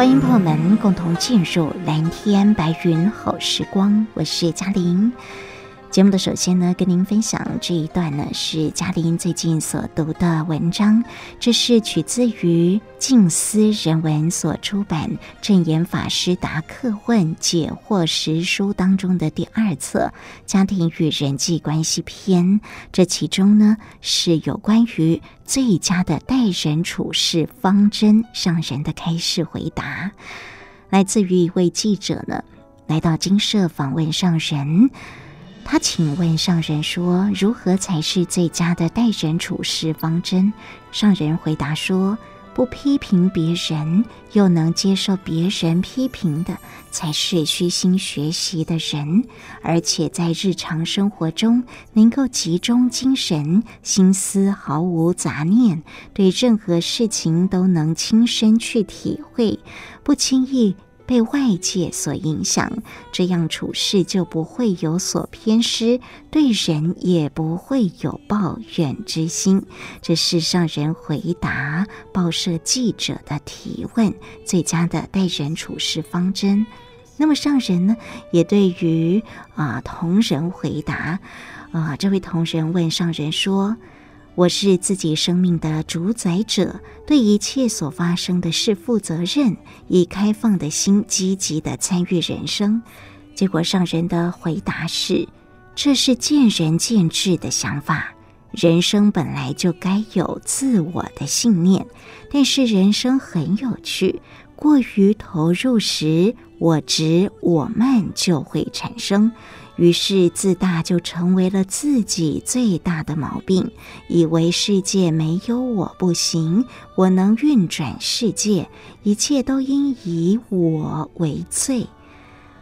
欢迎朋友们共同进入蓝天白云好时光，我是嘉玲。节目的首先呢，跟您分享这一段呢，是嘉玲最近所读的文章。这是取自于静思人文所出版《正言法师答客问解惑实书》当中的第二册《家庭与人际关系篇》。这其中呢，是有关于最佳的待人处事方针上人的开示回答，来自于一位记者呢，来到精舍访问上人。他请问上人说：“如何才是最佳的待人处事方针？”上人回答说：“不批评别人，又能接受别人批评的，才是虚心学习的人。而且在日常生活中，能够集中精神，心思毫无杂念，对任何事情都能亲身去体会，不轻易。”被外界所影响，这样处事就不会有所偏失，对人也不会有抱怨之心。这是上人回答报社记者的提问，最佳的待人处事方针。那么上人呢，也对于啊同仁回答啊，这位同仁问上人说。我是自己生命的主宰者，对一切所发生的事负责任，以开放的心积极地参与人生。结果上人的回答是：这是见仁见智的想法。人生本来就该有自我的信念，但是人生很有趣，过于投入时，我执我慢就会产生。于是自大就成为了自己最大的毛病，以为世界没有我不行，我能运转世界，一切都应以我为最。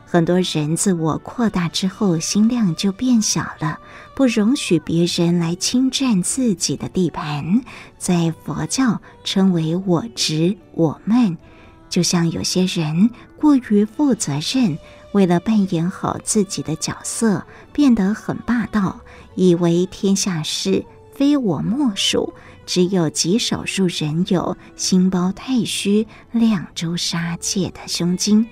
很多人自我扩大之后，心量就变小了，不容许别人来侵占自己的地盘，在佛教称为我执我慢。就像有些人过于负责任。为了扮演好自己的角色，变得很霸道，以为天下事非我莫属，只有极少数人有心包太虚、两周杀戒的胸襟。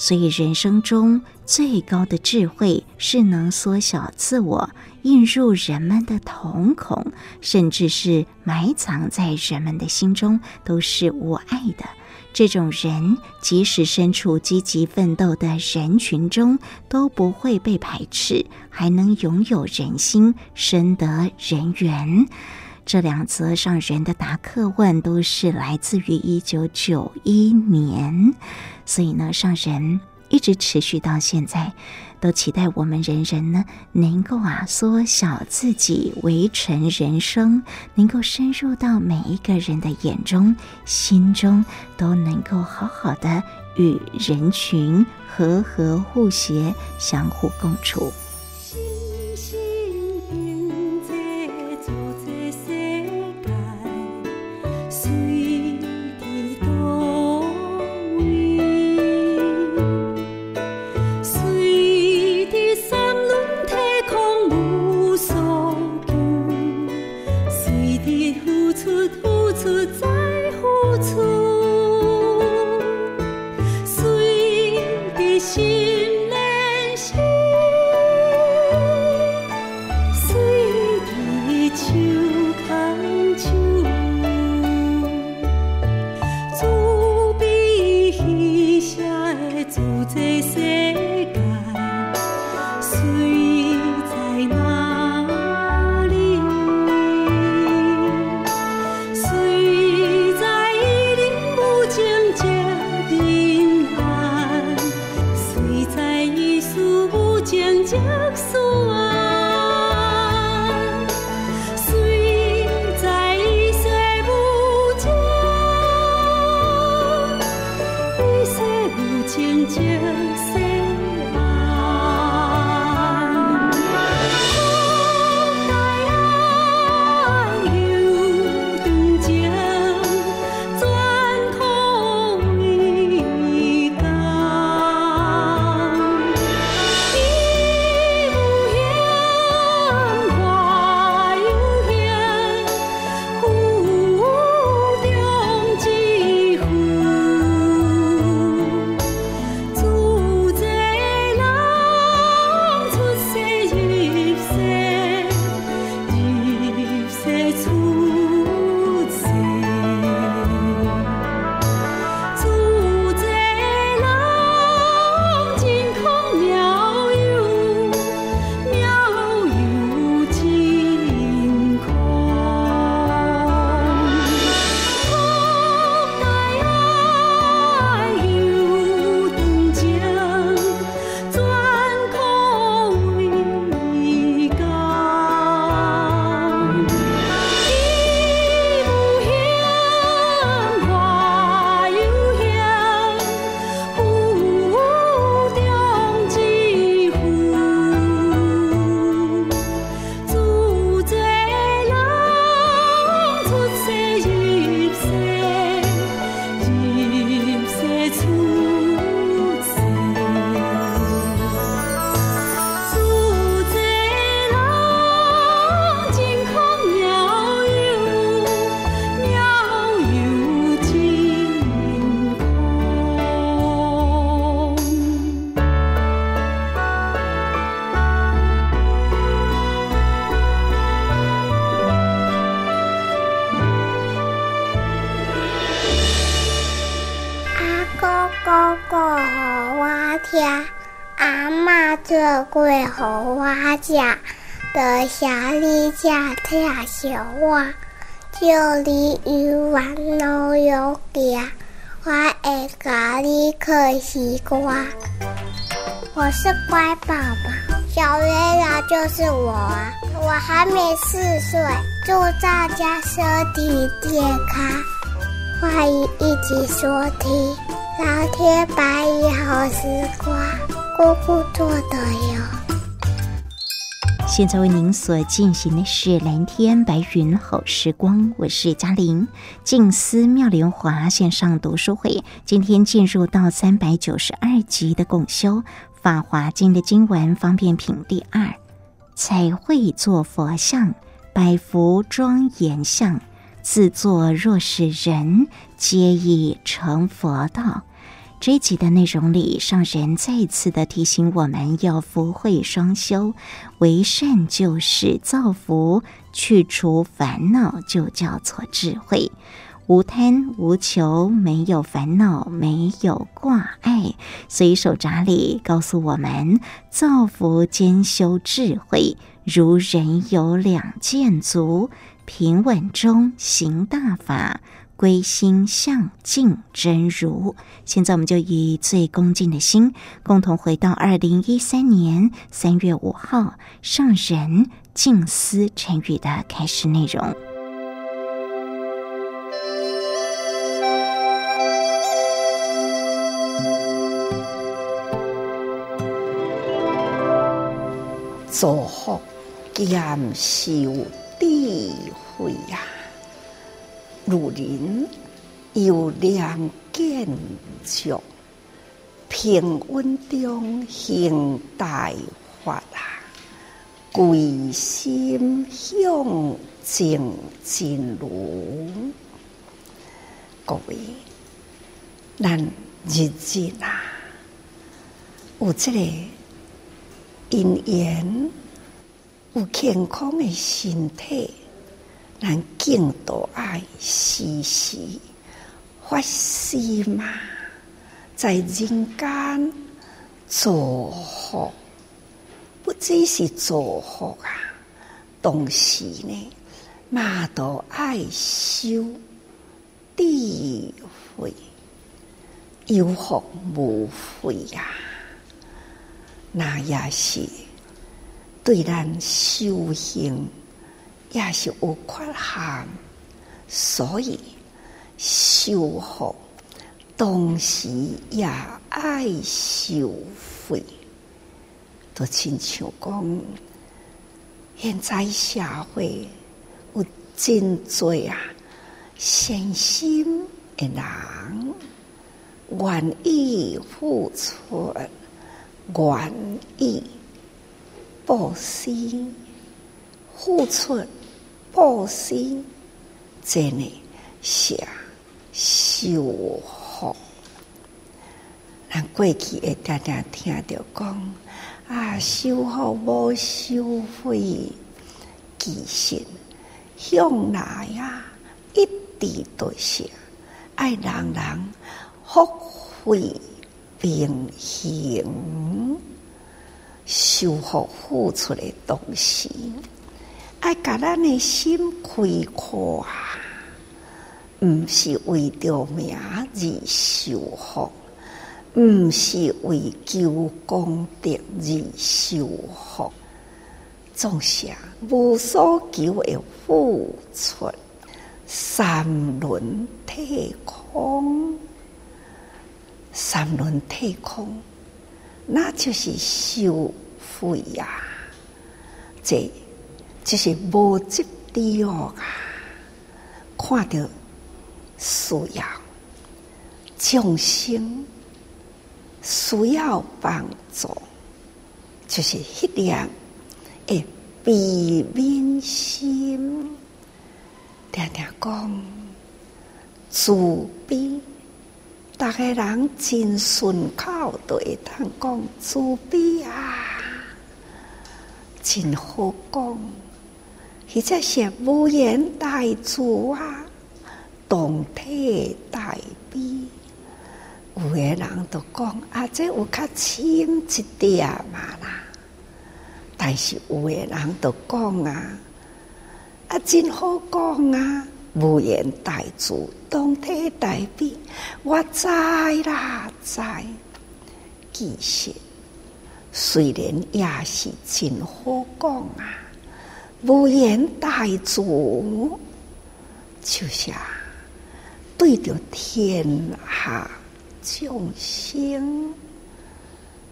所以，人生中最高的智慧是能缩小自我，映入人们的瞳孔，甚至是埋藏在人们的心中，都是无碍的。这种人，即使身处积极奋斗的人群中，都不会被排斥，还能拥有人心，深得人缘。这两则上人的答客问都是来自于一九九一年，所以呢，上人一直持续到现在。都期待我们人人呢，能够啊缩小自己，围成人生，能够深入到每一个人的眼中、心中，都能够好好的与人群和和互协，相互共处。Chờ. 家，阿嬷做粿给我吃，在下里吃太小碗，就你鱼丸老友家，我爱咖喱可西瓜。我是乖宝宝，小月亮就是我啊！我还没四岁，祝大家身体健康，欢迎一起收听蓝天白云好时光，姑姑做的哟。现在为您所进行的是蓝天白云好时光，我是嘉玲。静思妙莲华线上读书会，今天进入到三百九十二集的共修。法华经的经文方便品第二，彩绘作佛像，百福庄严像，自作若是人，皆已成佛道。这一集的内容里，上人再次的提醒我们要福慧双修，为善就是造福，去除烦恼就叫做智慧。无贪无求，没有烦恼，没有挂碍。所以手札里告诉我们：造福兼修智慧，如人有两件足，平稳中行大法，归心向净真如。现在我们就以最恭敬的心，共同回到二零一三年三月五号上人静思晨语的开始内容。造福兼修如人有两件足，平稳中行大法啊，贵心向净真如。各位，咱日子啊，有这个。因缘有健康的身体，咱更多爱时时发心嘛，在人间造福，不只是造福啊，同时呢，嘛都爱修智慧，有福无慧呀。那也是对咱修行也是有缺陷，所以修复同时也爱修慧。都亲像讲，现在社会有真多啊，善心的人愿意付出。愿意布施、付出、布施，真的是修福。咱过去会常常听到讲啊，修福无收费，其实向来呀，一直都是爱人人福慧。并行修福付出的东西，爱把咱的心开阔，毋是为着名而修福，毋是为求功德而修福，总是无所求的付出，三轮体空。三轮体空，那就是修慧呀！这就是无执着啊！看到需要众生需要帮助，就是一点诶，悲悯心，常常讲慈悲。大家人真顺口，都会当讲慈悲啊，真好讲。或者是无缘大慈啊，动体大悲，有诶人都讲啊，这有较深一点嘛啦。但是有诶人都讲啊，啊真好讲啊，无言大智，同体大悲。我知啦，知。其实虽然也是真好讲啊，无言大智，就像，对着天下。众生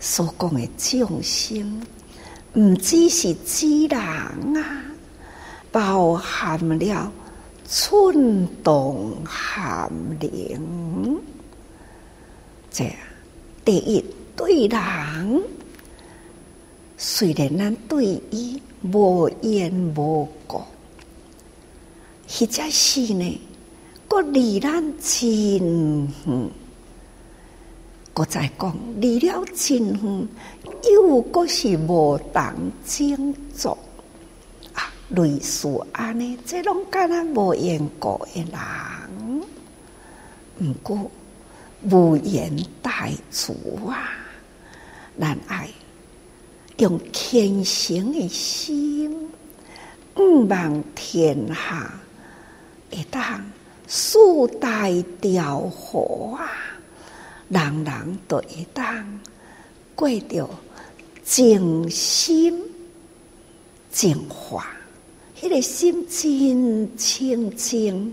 所讲的众生，唔只是自然啊，包含了寸动含灵。这第一对人，虽然咱对伊无缘无故，或者是呢，个离咱真远。我再讲，离了真远，又个是无当精作啊，类似安尼，这拢干咱无缘故的人，毋过无缘大智啊，咱爱用虔诚的心，毋望天下会当四大调和啊。人人都会当过着静心净化，迄个心真清净，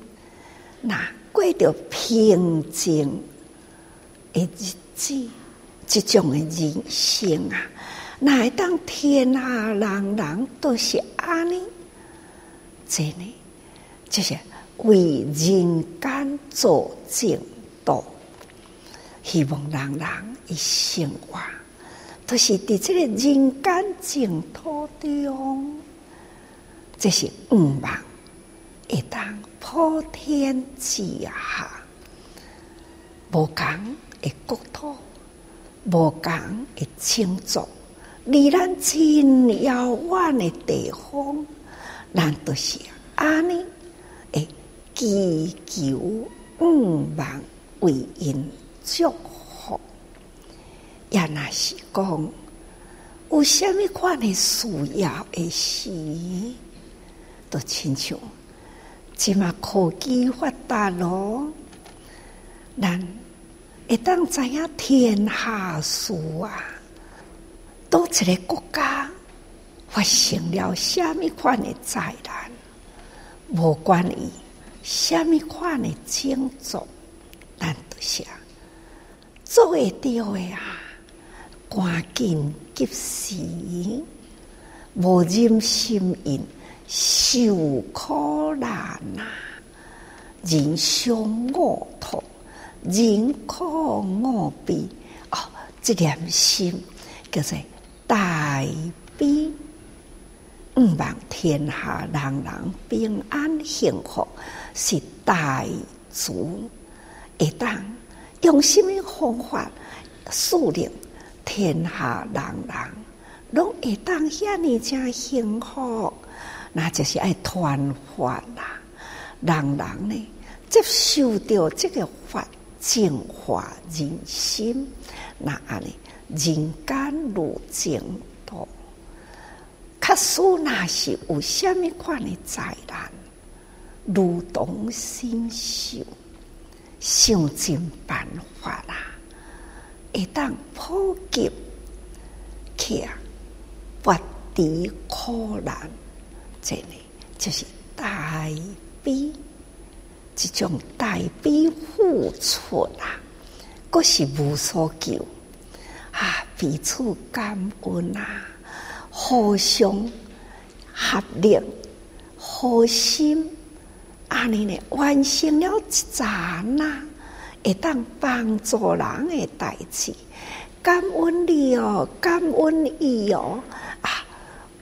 那过着平静的日子，这种的人生啊，那会当天下人人都是安尼，真呢就是为人间做净土。希望人人一生活，都是伫这个人间净土中，这是愿望，会当普天之下，无共的国土，无共的种族，离咱真遥远的地方，咱都是安尼，会祈求愿望为因。祝福，也若是讲有虾米款的需要的时，都亲像即嘛科技发达咯，咱会当知影天下事啊，倒一个国家发生了虾米款的灾难，无关于虾米款的种族，咱都是。做会到的啊，赶紧及时，无忍心因受苦难啊，人相恶痛，人苦我悲哦，这点心叫做大悲，毋望天下人人平安幸福，是大慈会当。用什么方法，使令天下人人拢会当遐尔正幸福，那就是爱传法啦。人人呢接受到这个法，净化人心，那安尼人间如净土。假使那是有虾米款的灾难，如同心受。想尽办法啦，会当普及去拔除苦难，这呢就是大悲，这种大悲付出啦，嗰是无所求，彼此感恩啊，互相合力，互心。安尼呢，完成了一盏呐，会当帮助人的代志，感恩你哦，感恩伊哦，啊，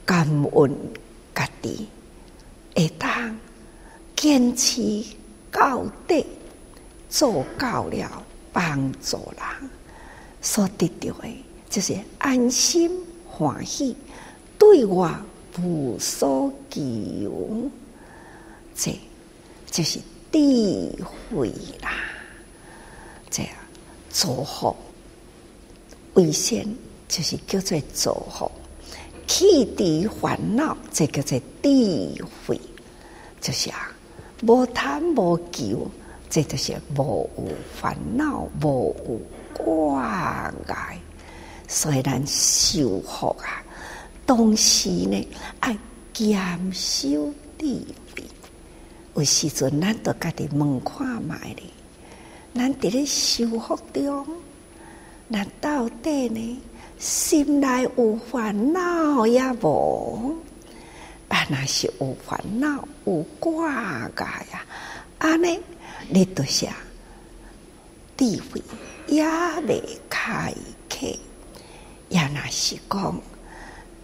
感恩家己，会当坚持到底，做到了帮助人，所得到的就是安心欢喜，对我无所求，这。就是智慧啦，这样造福，为先就是叫做造福，弃除烦恼，这叫做智慧，就是啊，无贪无求，这就是无有烦恼，无有挂碍。所以咱修福啊，同时呢，爱减少智慧。有时阵，咱都家己问看觅咧，咱伫咧修福中，咱到底呢，心内有烦恼也无？啊，若是有烦恼有挂碍啊，安尼你都是智慧也未开启。也若是讲，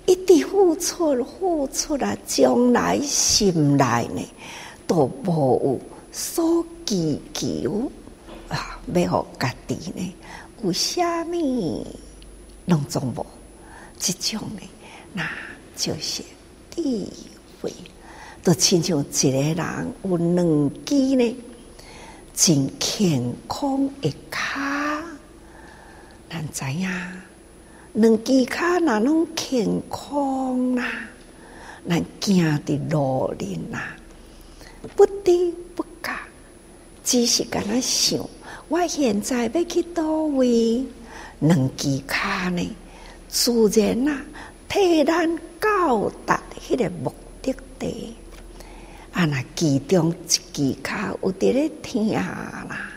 一直付出付出啊，将来心内呢都无有所祈求啊，要互家己呢有虾米拢总无，这种呢，那就是智慧。都亲像一个人有两支呢，真健康的脚，咱知影。两只脚哪拢健康啦，咱行的路哩啦，不得不讲，只是干那想，我现在要去叨位，两只脚呢，自然啦，替咱到达迄个目的地。啊，那其中一只脚有伫咧听啦，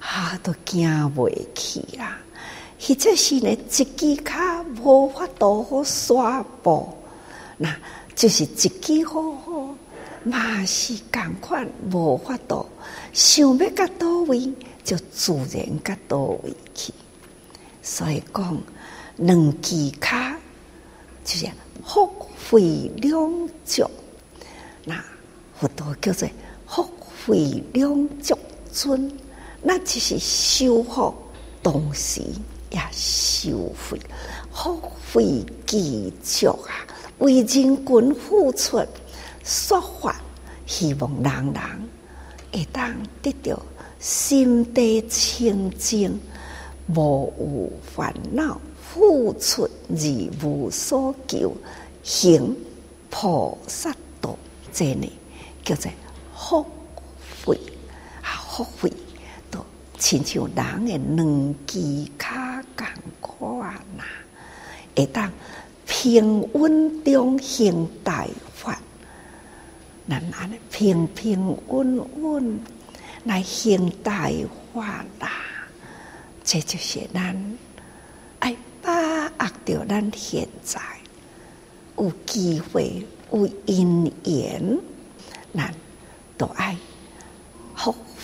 啊，都行袂去啦。或者是呢，一只脚无法度好刷步，那就是一支好好，嘛是共款无法度，想要到倒位，就自然到倒位去。所以讲，两只脚就是福慧两足，那佛陀叫做福慧两足尊，那就是修福同时。也收费，福慧具足啊！为人群付出说法，希望人人会当得到心地清净，无有烦恼，付出而无所求，行菩萨道，这呢叫做福慧啊！福慧亲像人的两只脚。共款呐，会当平稳中行大法，咱安尼平平稳稳来行大法啦。这就是咱爱把握着咱现在有机会有因缘，咱都爱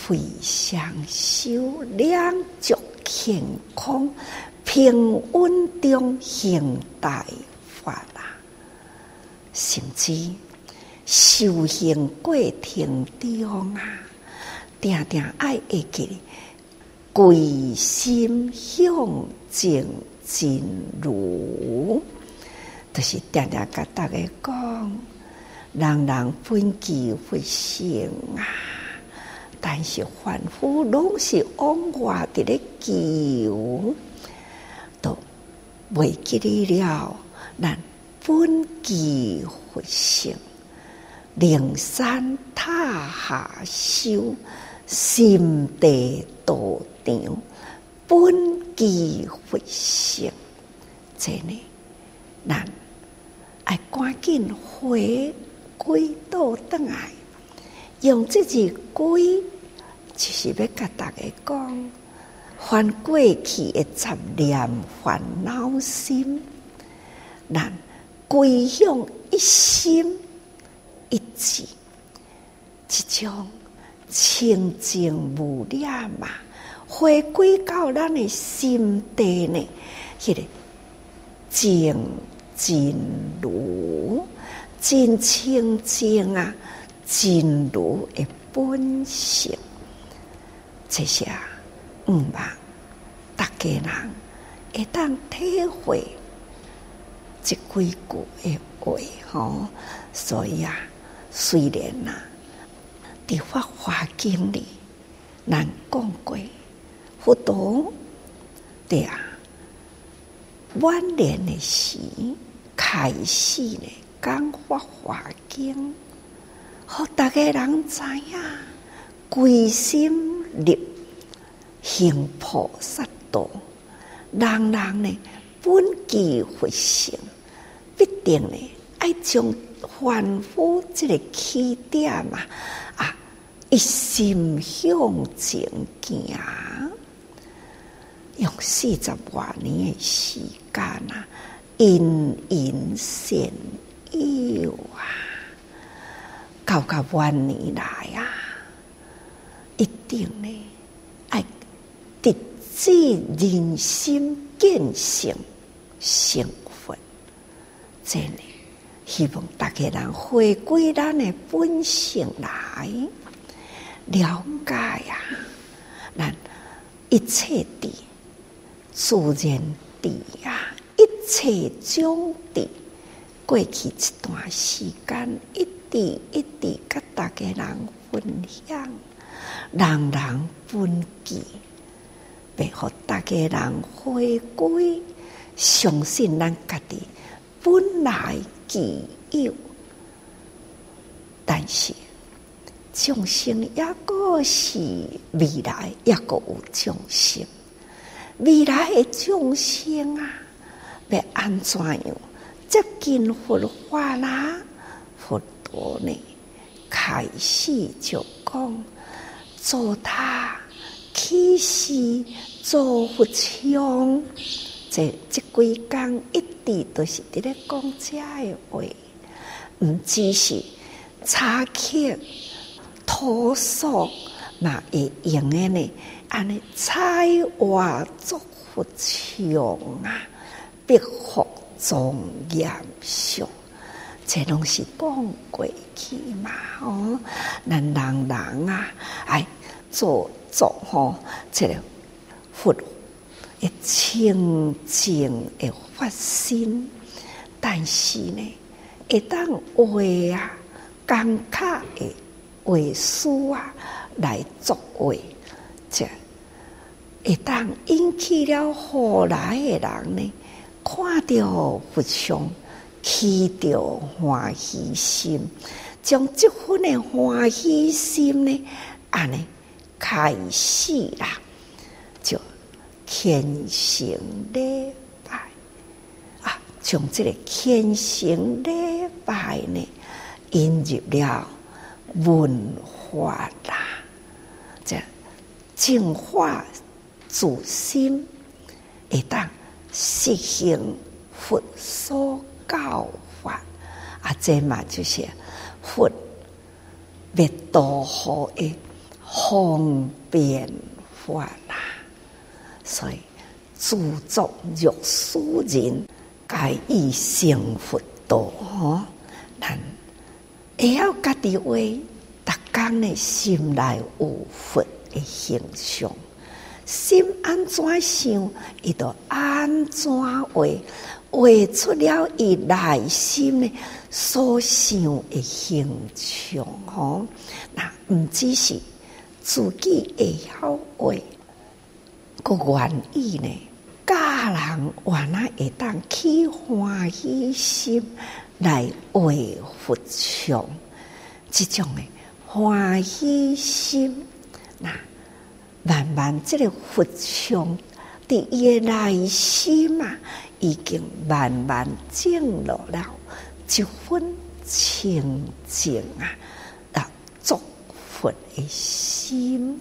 非常修两足。健康平稳中行大法啦，甚至修行过程中啊，定定爱会记归心向净真如，就是定定甲大家讲，人人本具佛性啊。但是凡夫拢是往外伫咧求，都未记得了咱本具佛性，灵山塔下修，心地道场，本具佛性，这呢，咱爱赶紧回归到当来。用这字归，就是要甲大家讲，还过去的杂念烦恼心，咱归向一心一志，即种清净无染嘛，回归到咱的心地呢，迄个净真如，真清净啊！真如的本性，这些啊，毋茫大家人会当体会这几句的话吼。所以啊，虽然呐，伫法华经里，咱讲过，佛陀对啊，晚年的时开始呢，讲法华经，让大家人知影，归心入行菩萨道，人人呢本具佛性，必定呢爱将凡夫这个起点嘛，啊，一心向前行。用四十多年的时间啊，因缘现有啊，到个万年来啊，一定呢爱直至人心见性成佛，真的希望大家人回归咱的本性来了解呀、啊，咱一切的。自然地啊，一切将地过去一段时间，一滴一滴，甲大家人分享，人人分记，别互大家人回归，相信咱家己本来具有，但是众生也个是未来，也个有众生。未来的众生啊，要安怎样接近佛法啦？佛陀呢，开始就讲，做他起誓做佛像，这这几工一直都是伫咧讲这的话，毋只是插刻涂塑，嘛会用诶呢。安尼彩画做佛像啊，必复庄严相，这拢是讲过去嘛？哦，咱人人啊，爱做做吼，这个佛一清净的发心，但是呢，一旦为啊，刚卡的为师啊来作为，这。一旦引起了后来的人呢，看到佛像，起着欢喜心，将这份的欢喜心呢，安尼开始啦，就虔诚礼拜啊，将这个虔诚礼拜呢，引入了文化啦，这净化。自心会当实行佛所教法，啊，这嘛就是佛灭度后的方便法啦。所以，自作欲使人，皆以成佛道。吼，但会晓家己为逐工的心内有佛的形象。心安怎想，伊就安怎画，画出了伊内心的所想的形象。吼，那毋只是自己会晓画，个愿意呢，教人原来会当起欢喜心来画佛像，这种的欢喜心，那。慢慢，这个佛像的伊个内心嘛，已经慢慢进入了一份清净啊，啊，作佛的心。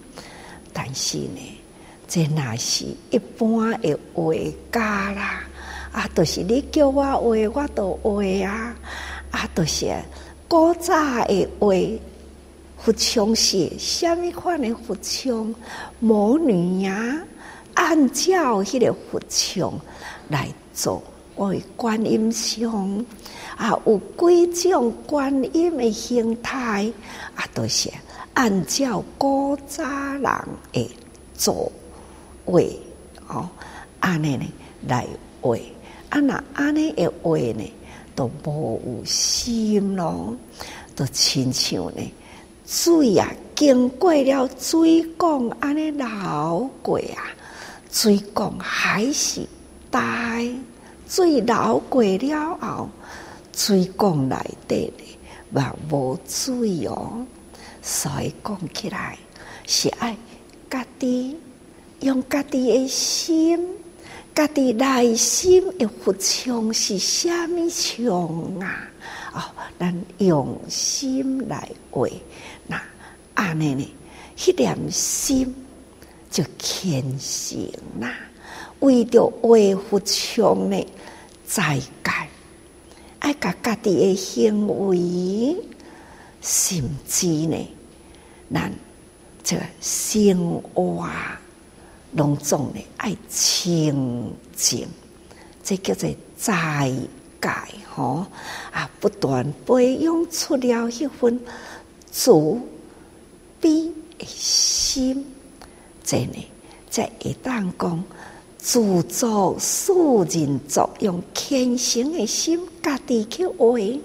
但是呢，这那是一般的画家啦，啊，都、就是你叫我画，我都画啊，啊，都、就是古早的画。佛像是什么款的佛像？魔女呀，按照迄个佛像来做，为观音像啊，有几种观音的形态啊，都是按照古早人的做为哦，安尼呢来画，啊那安尼的画呢，都无有心咯，都亲像呢。水啊，经过了水缸，安尼流过啊，水讲还是呆，水流过了后，水讲内底嘛无水哦。所以讲起来是爱家己用家己的心，家己内心的佛像是虾米像啊？哦，咱用心来画，那安尼呢？一点心就虔诚啦，为着维护穷呢，再改爱家家己的行为，甚至呢，咱这生活拢总呢爱清净，这叫做再改吼啊，不断培养出了一份慈悲。心，这呢，在会当讲自作受人作，用虔诚的心，家己去为，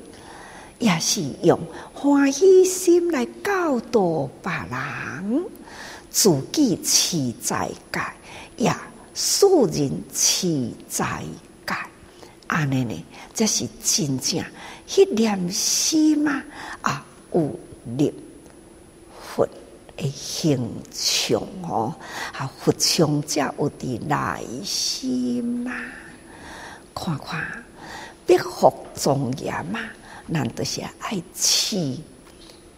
也是用欢喜心来教导别人，自己自在界，也受人自在界。安尼呢，这是真正迄念心啊，啊有力。诶，形象哦，啊，佛像才有伫内心嘛，看看，必福庄严嘛，难道是爱乞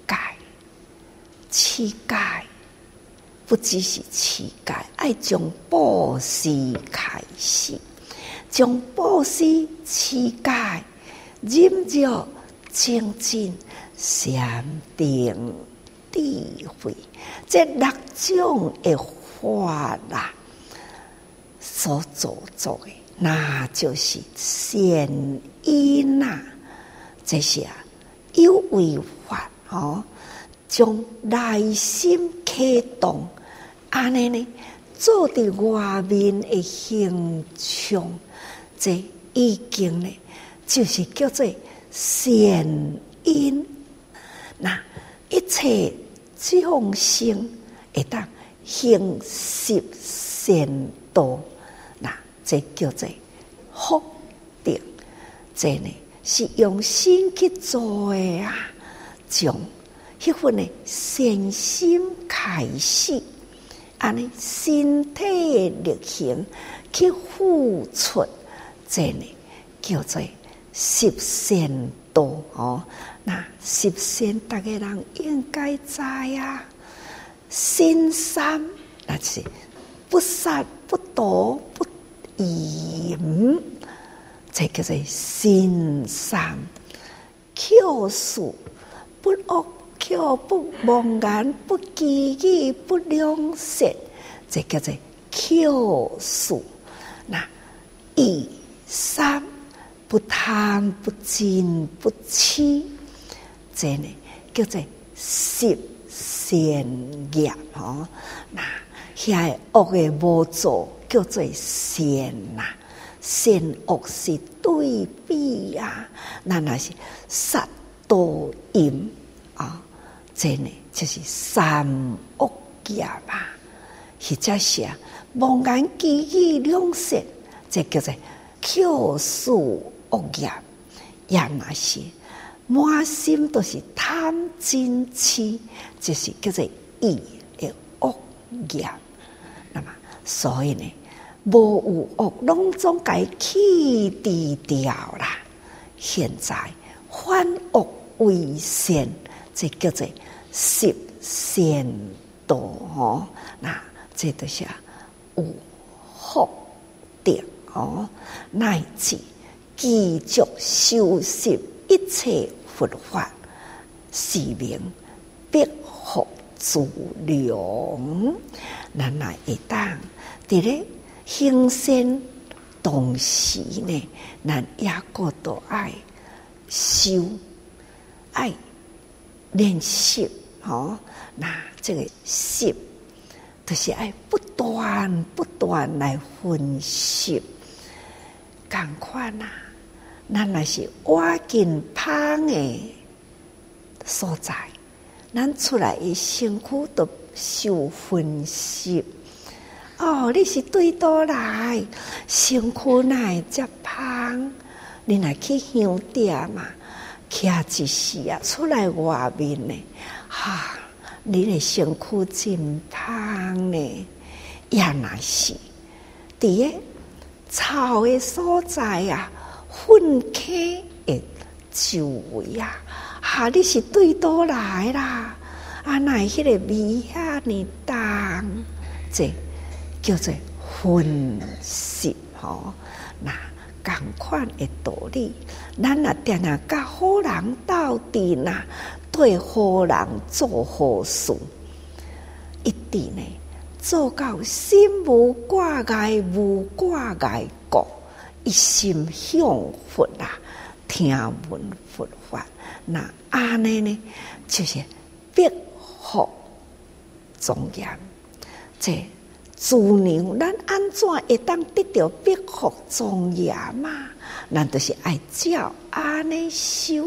丐？乞丐不只是乞丐，爱从布施开始，从布施乞丐，忍着精进禅定。智慧，这六种的法啦，所做作的，那就是善因呐。这些啊，有为法哦，将内心启动，安尼呢，做的外面的形象，这已经呢，就是叫做善因。那一切。众生会当行十善道，那这叫做福德。这呢是用心去做的啊，从迄份的善心开始，安尼身体力行去付出，这呢叫做十善道哦。那十善，大家人应该知啊。心三，那是不杀、不盗、不淫，这叫做心三。憍素，不恶憍，不妄言，不讥语，不两舌，这叫做憍素。那疑三，不贪，不瞋，不痴。这呢叫做十善业哦，那遐恶的无做叫做善呐，善恶是对比呀，那那是杀盗淫啊，这呢就是三恶业吧，或者是啊妄言讥语两舌，这叫做憍素恶业，也那些。满心都是贪嗔痴，就是叫做意的恶业。那么，所以呢，无有恶，拢总该去除掉啦。现在反恶为善，这叫做十善道哦。那这都是有福德哦，乃至继续修习一切。佛法是名必福资粮，咱来会当伫咧行善同时呢，咱也过度爱修爱练习哦。那这个习，就是爱不断不断来分析，赶快呐！咱若是挖紧芳的所在，咱出来的身躯都受分析，哦，你是对倒来，身躯哪会遮芳？你若去香店嘛？徛一时啊，出来外面呢，哈、啊，你的身躯真芳呢，也若是，伫个草的所在啊，粪坑的周围啊，哈，你是对倒来啦？啊，那迄个味遐尼重，这叫做混食吼，那共款的道理，咱若定啊甲好人斗阵呐，对好人做好事，一定呢做到心无挂碍，无挂碍，一心向佛啊，听闻佛法，那安尼呢就是必。福庄严，这主娘，咱安怎会当得到必福庄严嘛？咱就是爱照安尼修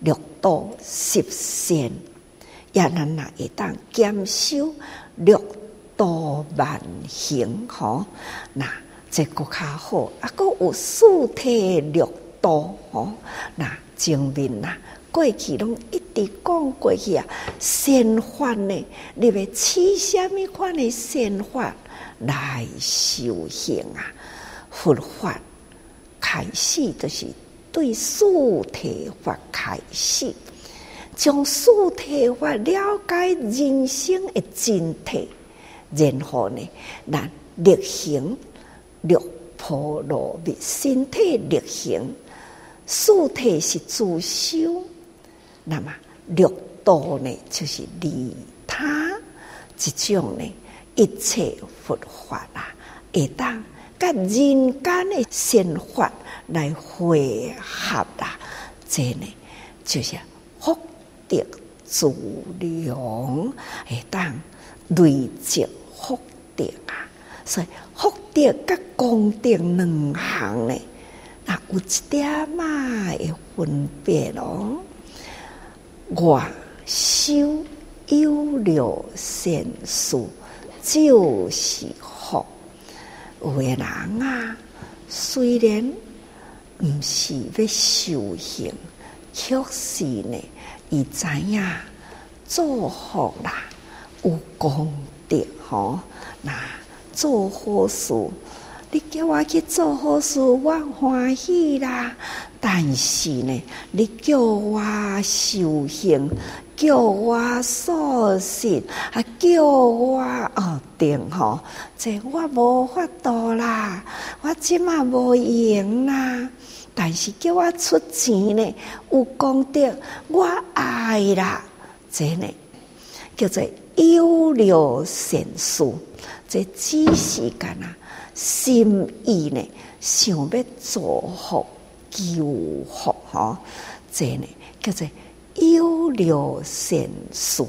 六道十善，也咱若会当兼修六道万行，吼，那这个较好，啊，阁有四体六度，吼，那证明啦。过去拢一直讲过去啊，善法呢？你要起什么款的善法来修行啊？佛法开始就是对四体法开始，将四体法了解人生的真谛，然后呢，咱力行六波罗蜜，身体力行，四体是自修。那么六道呢，就是利他这种呢，一切佛法啊，会当跟人间的善法来汇合啦，这呢就是福德资粮，会当累积福德啊。所以福德跟功德两行呢，那有一点嘛会分别咯。我修有漏善事，就是福。有的人啊，虽然毋是要修行，却是呢，伊知影做福啦，有功德吼。那做好事，你叫我去做好事，我欢喜啦。但是呢，你叫我修行，叫我素食，啊，叫我哦定吼，这我无法度啦，我即嘛无用啦。但是叫我出钱呢，有功德，我爱啦。这呢叫做有漏善事，这只是干啊，心意呢想要做好。求福吼，这呢叫做有漏善事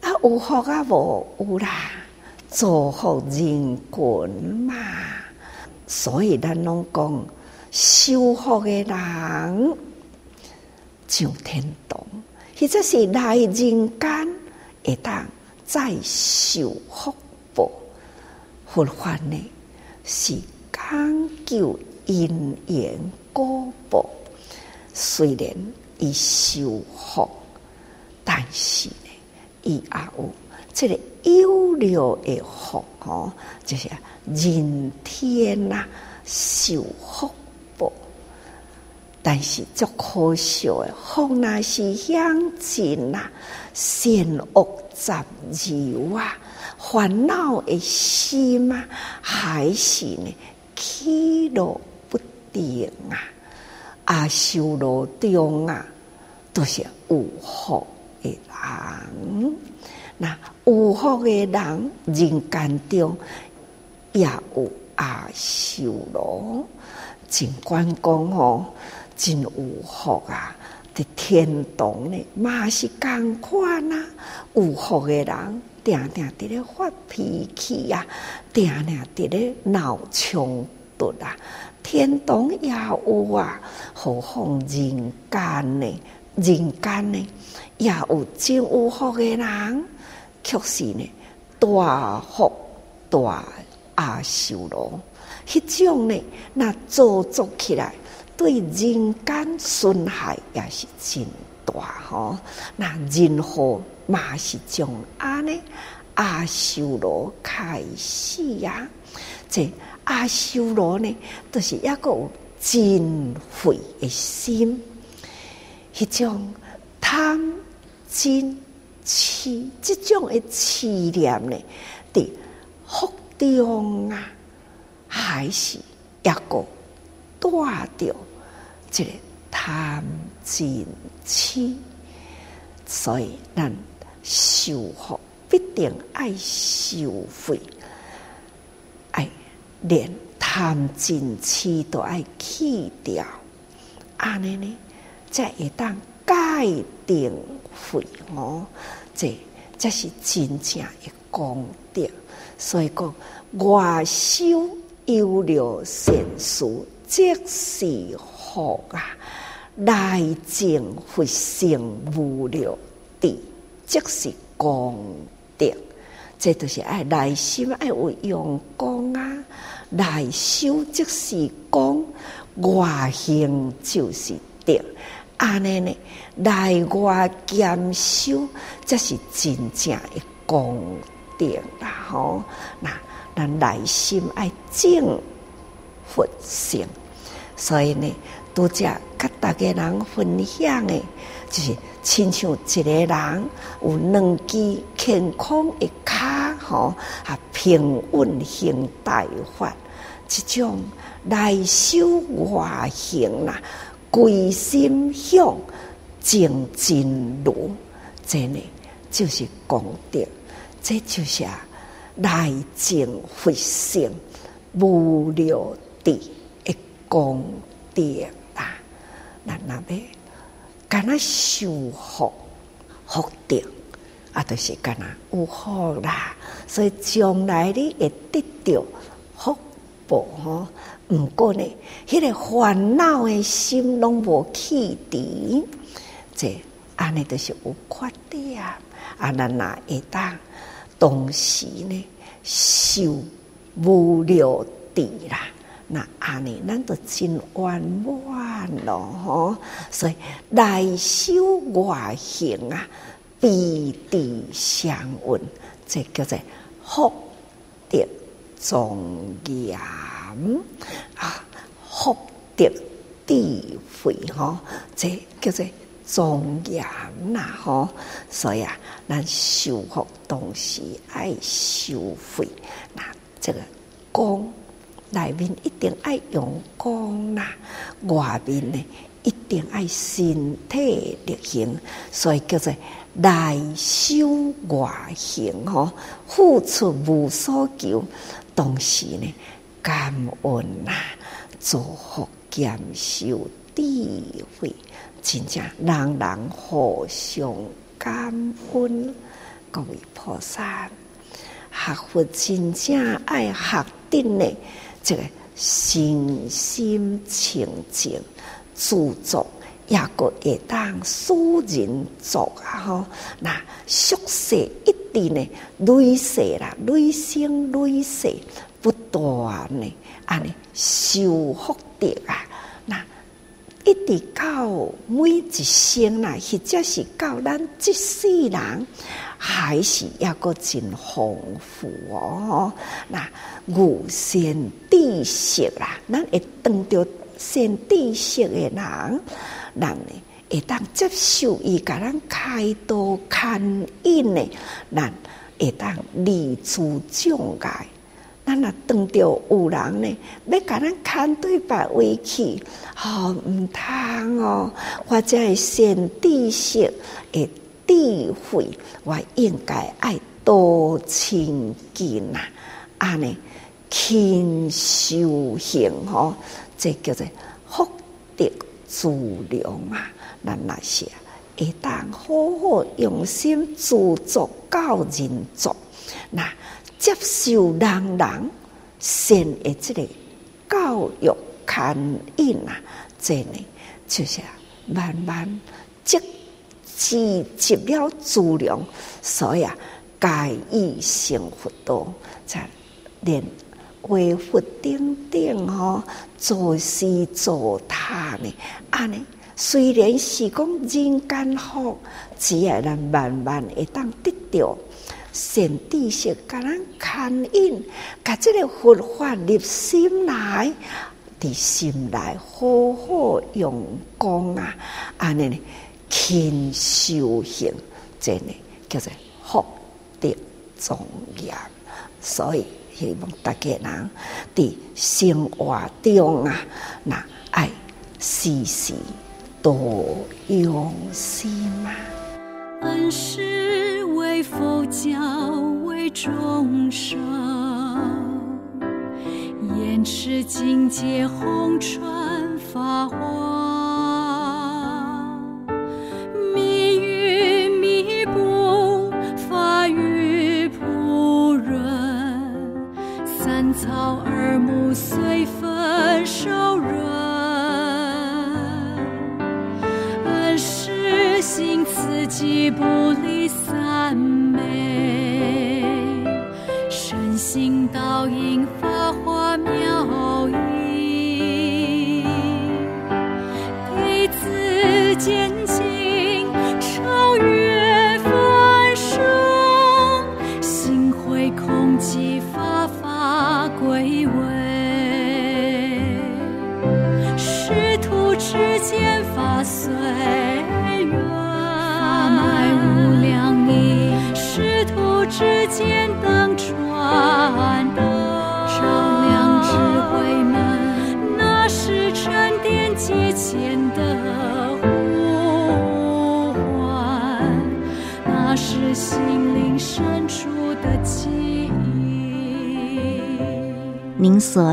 啊，有福啊无有啦，造福人群嘛。所以咱拢讲，修福的人上天堂，或者是来人间会当再修福。佛法呢是讲究因缘。果报虽然伊修福，但是呢，伊也有这个有漏的福哦，就是人天呐、啊、受福报，但是足可惜的，福若是享尽呐，善恶杂糅啊，烦恼的心啊，还是呢起落不。定啊，阿修罗中啊，都是有福的人。那有福的人，人间中也有阿修罗。尽管讲哦，真有福啊！在天堂呢，嘛是共款啊。有福的人，定定伫咧发脾气呀，定定伫咧闹冲突啊。天堂也有啊，何况人间呢？人间呢也有真有福的人，却是呢大福大阿修罗，迄种呢，那造作起来对人间损害也是真大吼。那任何嘛是从安呢阿修罗开始呀，这阿修罗呢，都、就是一个真慧的心，迄种贪嗔痴这种的痴念呢，的福中啊，还是一个带着这个贪嗔痴，所以咱修福必定爱修慧，爱连贪嗔痴都爱去掉，安尼呢，才会当界定慧哦，这这是真正的功德。所以讲，外修有了善事，即是福啊；内净佛性无了地，即是功德。这都是爱内心爱有用功啊，内修即是功，外行就是德。安尼呢，内外兼修，即是真正的功德。啦吼，那那内心爱净佛性，所以呢，拄则甲大家人分享的，就是亲像一个人有两支健康的脚吼，啊平稳行大法，即种内修外行啦，归心向净真如，真的就是功德。这就是内净佛性无了地的功德啦。那那边干那修福福德啊，都、是干那有福啦。所以将来你会得到福报吼。毋过呢，迄、个烦恼的心拢无去除，这安尼都是有缺点啊。那那会当。同时呢，修无了地啦，那安尼咱都真圆满咯吼。所以内修外行啊，必地相应，这叫做福德庄严啊，福德智慧吼，这叫做。庄严呐，吼，所以啊，咱修福东西爱修慧，那这个功内面一定爱用功啦，外面呢一定爱身体力行，所以叫做内修外行吼，付出无所求，同时呢感恩呐，祝福兼修智慧。真正人人互相感恩，各位菩萨，学佛真正爱学定呢，这个心心清净，自作也个会当使人作啊！吼，那俗世一定呢，累世啦，累生累世不断呢，安尼修福德啊！一直到每一生啦，或者是到咱即世人，还是一个真丰富哦。那有善知识啦，咱会当着善知识的人，人呢会当接受伊甲咱开导牵引呢，咱会当立足障碍。咱若当着有人呢，要甲咱牵对白为去，吼毋通哦，或者系先知识诶智慧，我应该爱多亲近呐，安尼勤修行吼，这叫做福德资粮啊！咱那些会当好好用心自作教人作，那。接受人人善的这个教育牵引啊，这呢就是慢慢积积积了资粮，所以啊，改以成佛道，才连维护顶顶吼，做事做他呢，安尼虽然是讲人间福，只要咱慢慢会当得到善知识，甲咱牵引，甲这个佛法入心来，伫心内好好用功啊，安尼呢，勤修行，真的叫做福德庄严，所以。希望大家人伫生活中啊，那爱时时多用心啊。恩师为佛教为众生，延迟境界弘传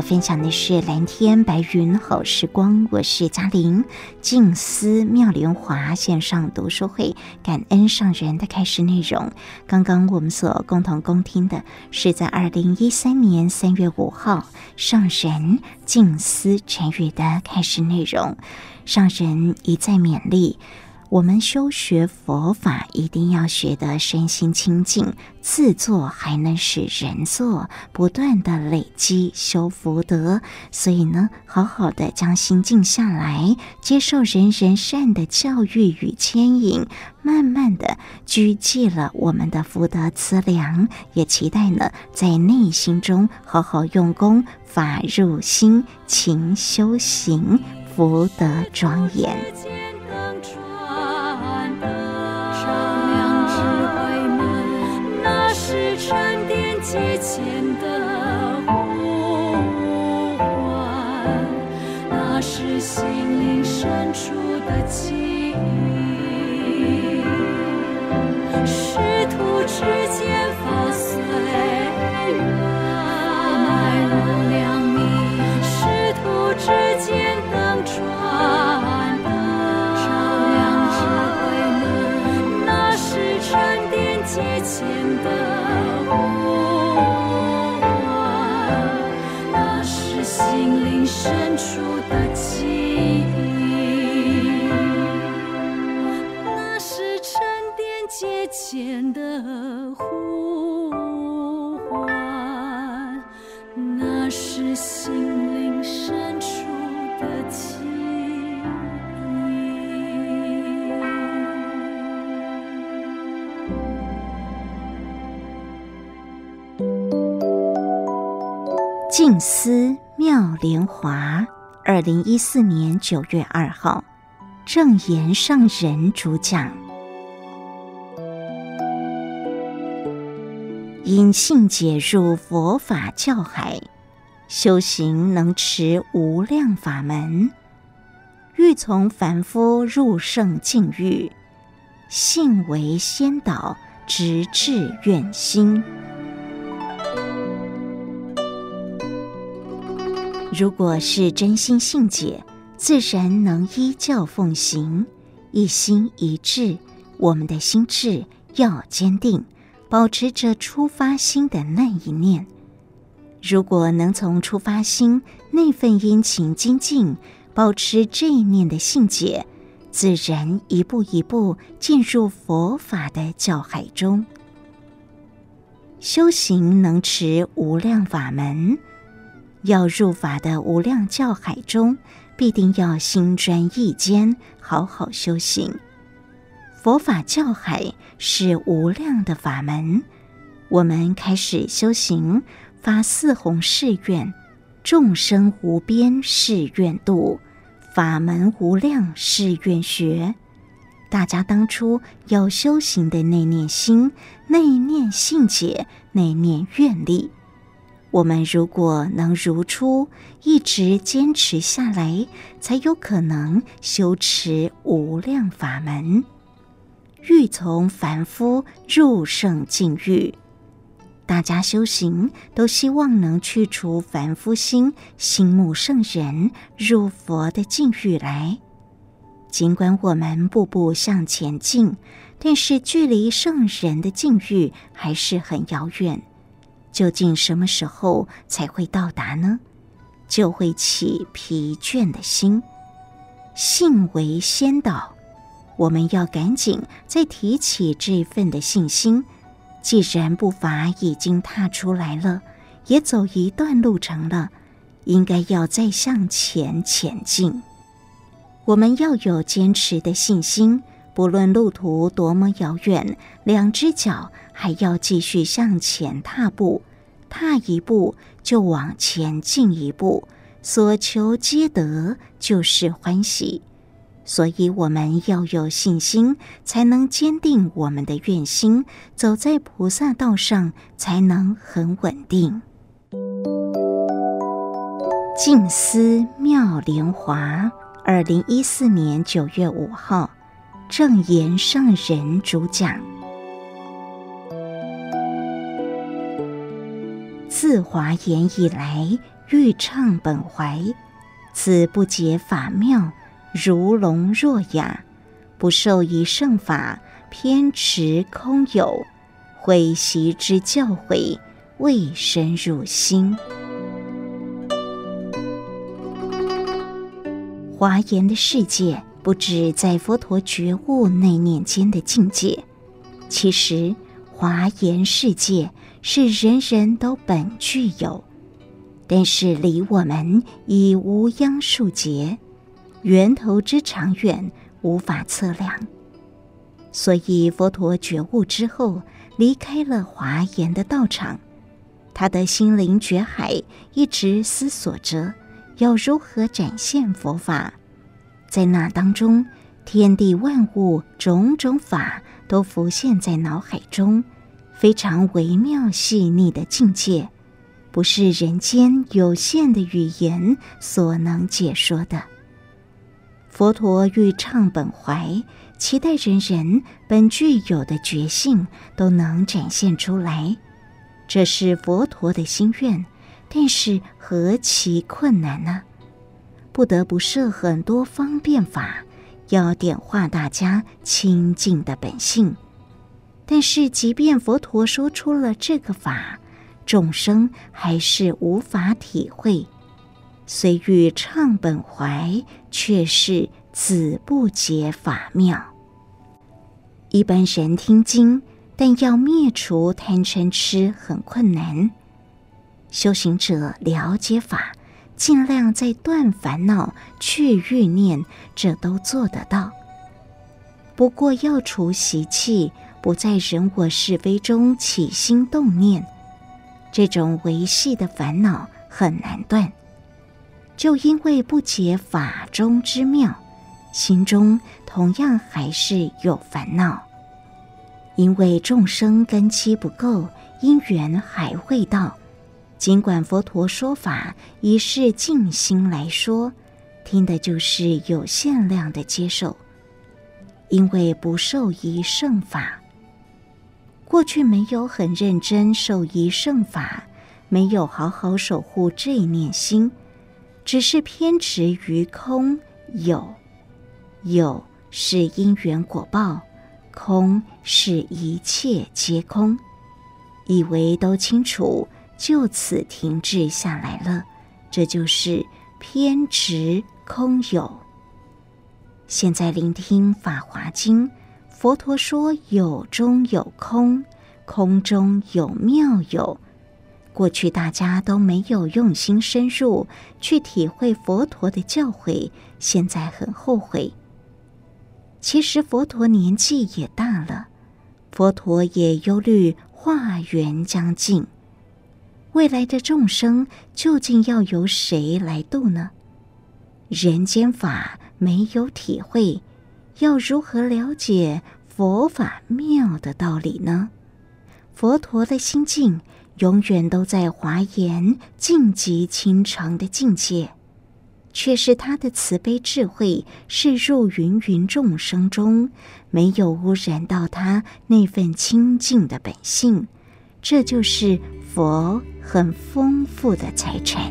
分享的是蓝天白云好时光，我是嘉玲。静思妙莲华线上读书会，感恩上人的开示内容。刚刚我们所共同恭听的是在二零一三年三月五号上人静思禅语的开示内容。上人一再勉励。我们修学佛法，一定要学得身心清净，自作还能使人作，不断的累积修福德。所以呢，好好的将心静下来，接受人人善的教育与牵引，慢慢的聚集了我们的福德资粮。也期待呢，在内心中好好用功，法入心，勤修行，福德庄严。劫前的呼唤，那是心灵深处的记忆。师徒之间深处的记忆，那是沉淀劫前的呼唤，那是心灵深处的记忆。静思。妙莲华，二零一四年九月二号，正言上人主讲。因信解入佛法教海，修行能持无量法门，欲从凡夫入圣境域，信为先导，直至愿心。如果是真心信解，自然能依教奉行，一心一志。我们的心志要坚定，保持着出发心的那一念。如果能从出发心那份殷勤精进，保持这一念的信解，自然一步一步进入佛法的教海中。修行能持无量法门，要入法的无量教海中，必定要心专意坚，好好修行。佛法教海是无量的法门，我们开始修行，发四弘誓愿：众生无边誓愿度，法门无量誓愿学。大家当初要修行的那念心、那念信解、那念愿力，我们如果能如初一直坚持下来，才有可能修持无量法门。欲从凡夫入圣境域，大家修行都希望能去除凡夫心，心慕圣人，入佛的境域来。尽管我们步步向前进，但是距离圣人的境遇还是很遥远。究竟什么时候才会到达呢？就会起疲倦的心，信为先导。我们要赶紧再提起这份的信心。既然步伐已经踏出来了，也走一段路程了，应该要再向前前进。我们要有坚持的信心，不论路途多么遥远，两只脚还要继续向前踏步，踏一步就往前进一步，所求皆得，就是欢喜。所以我们要有信心，才能坚定我们的愿心，走在菩萨道上，才能很稳定。静思妙莲华，二零一四年九月五号，正言上人主讲。自华严以来，欲畅本怀，此不解法妙。如聋若哑，不受一乘法，偏持空有，悔习之教诲，未深入心。华严的世界，不止在佛陀觉悟那念间的境界，其实华严世界是人人都本具有，但是离我们已无央数劫。源头之长远无法测量，所以佛陀觉悟之后，离开了华严的道场，他的心灵觉海一直思索着要如何展现佛法。在那当中，天地万物种种法都浮现在脑海中，非常微妙细腻的境界，不是人间有限的语言所能解说的。佛陀欲畅本怀，期待人人本具有的觉性都能展现出来，这是佛陀的心愿。但是何其困难呢？不得不设很多方便法，要点化大家清净的本性。但是，即便佛陀说出了这个法，众生还是无法体会。虽欲唱本怀，却是子不解法妙。一般人听经，但要灭除贪嗔痴很困难。修行者了解法，尽量在断烦恼、去欲念，这都做得到。不过要除习气，不在人我是非中起心动念，这种维系的烦恼很难断。就因为不解法中之妙，心中同样还是有烦恼。因为众生根基不够，因缘还会到。尽管佛陀说法以是静心来说，听的就是有限量的接受。因为不受一圣法，过去没有很认真受一圣法，没有好好守护这一念心。只是偏执于空有，有是因缘果报，空是一切皆空，以为都清楚，就此停滞下来了。这就是偏执空有。现在聆听《法华经》，佛陀说有中有空，空中有妙有。过去大家都没有用心深入去体会佛陀的教诲，现在很后悔。其实佛陀年纪也大了，佛陀也忧虑化缘将尽，未来的众生究竟要由谁来度呢？人间法没有体会，要如何了解佛法妙的道理呢？佛陀的心境。永远都在华严净极清澄的境界，却是他的慈悲智慧是入芸芸众生中，没有污染到他那份清净的本性。这就是佛很丰富的财产。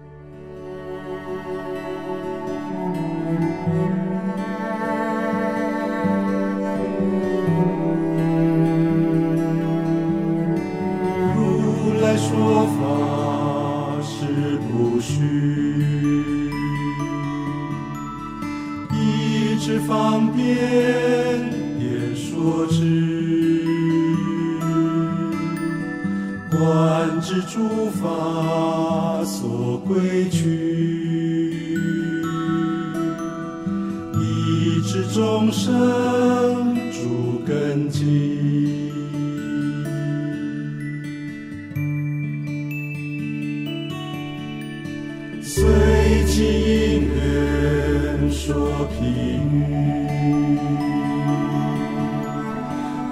说譬喻。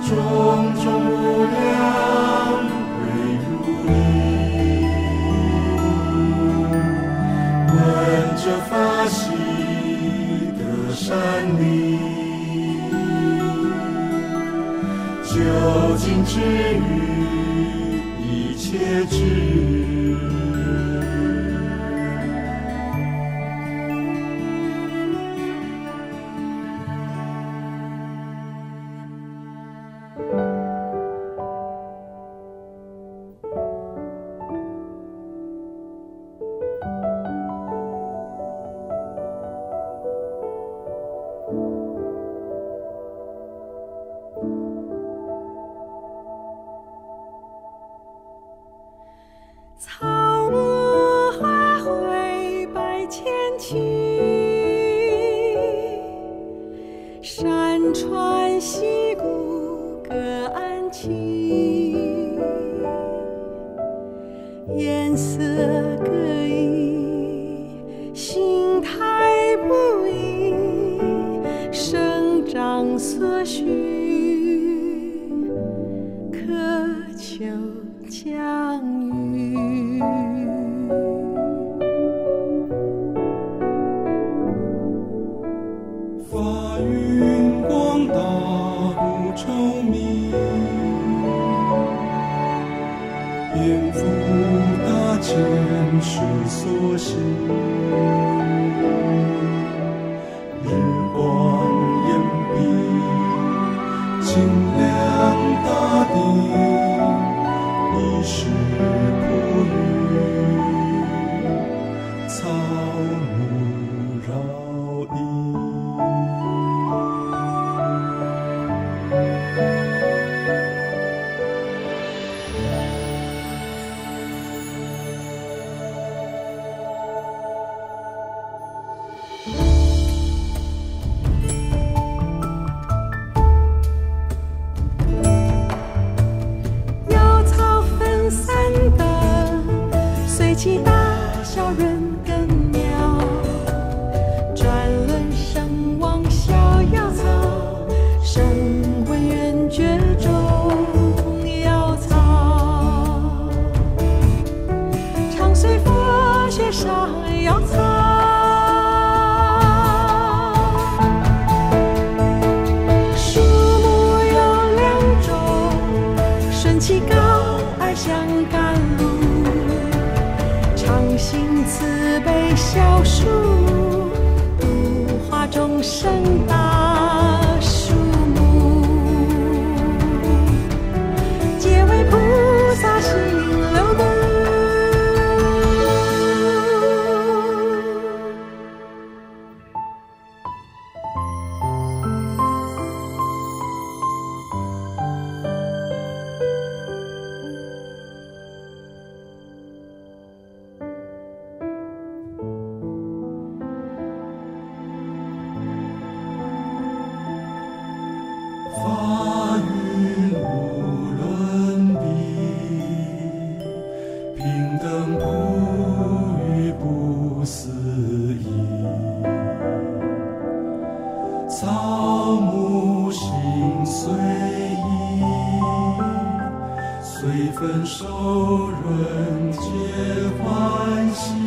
种种无量归如理，闻者发喜得善利，究竟之语一切智。一时苦与。草木心随意随分手人皆欢喜。